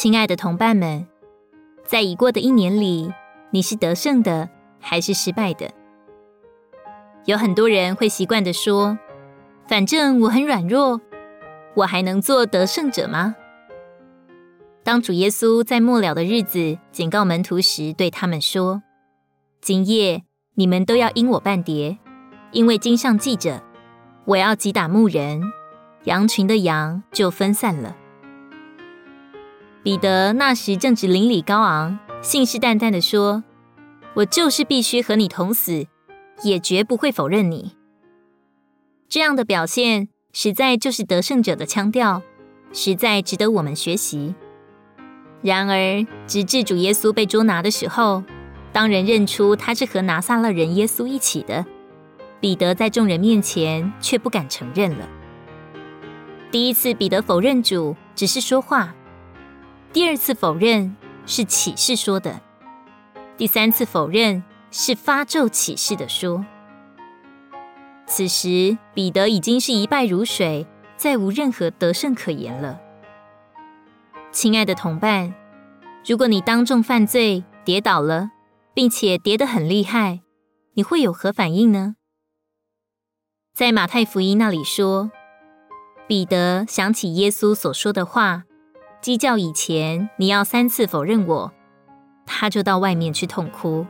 亲爱的同伴们，在已过的一年里，你是得胜的还是失败的？有很多人会习惯地说：“反正我很软弱，我还能做得胜者吗？”当主耶稣在末了的日子警告门徒时，对他们说：“今夜你们都要因我半跌，因为经上记着，我要击打牧人，羊群的羊就分散了。”彼得那时正值灵里高昂，信誓旦旦地说：“我就是必须和你同死。”也绝不会否认你。这样的表现，实在就是得胜者的腔调，实在值得我们学习。然而，直至主耶稣被捉拿的时候，当人认出他是和拿撒勒人耶稣一起的，彼得在众人面前却不敢承认了。第一次彼得否认主只是说话，第二次否认是启示说的，第三次否认。是发咒启示的说。此时彼得已经是一败如水，再无任何得胜可言了。亲爱的同伴，如果你当众犯罪跌倒了，并且跌得很厉害，你会有何反应呢？在马太福音那里说，彼得想起耶稣所说的话：“鸡叫以前，你要三次否认我。”他就到外面去痛哭。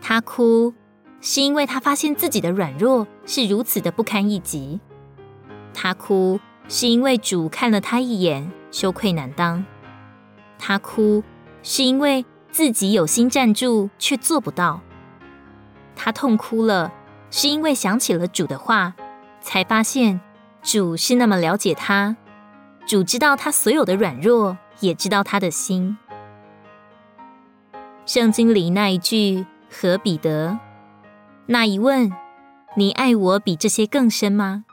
他哭，是因为他发现自己的软弱是如此的不堪一击。他哭，是因为主看了他一眼，羞愧难当。他哭，是因为自己有心站住，却做不到。他痛哭了，是因为想起了主的话，才发现主是那么了解他。主知道他所有的软弱，也知道他的心。圣经里那一句。和彼得那一问：“你爱我比这些更深吗？”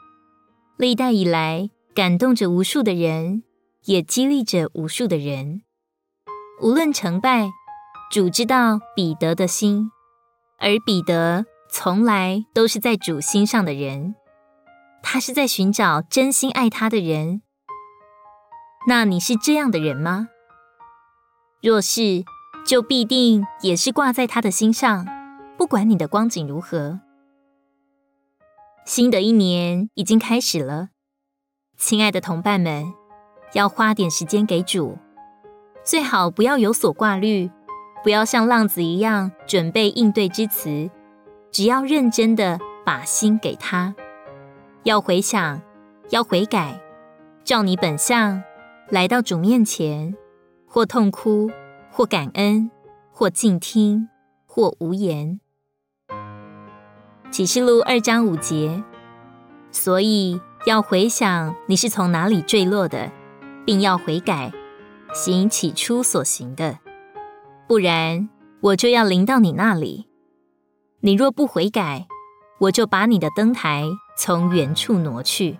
历代以来感动着无数的人，也激励着无数的人。无论成败，主知道彼得的心，而彼得从来都是在主心上的人。他是在寻找真心爱他的人。那你是这样的人吗？若是，就必定也是挂在他的心上，不管你的光景如何。新的一年已经开始了，亲爱的同伴们，要花点时间给主，最好不要有所挂虑，不要像浪子一样准备应对之词，只要认真的把心给他，要回想，要悔改，照你本相来到主面前，或痛哭。或感恩，或静听，或无言。启示录二章五节，所以要回想你是从哪里坠落的，并要悔改，行起初所行的，不然我就要临到你那里。你若不悔改，我就把你的灯台从原处挪去。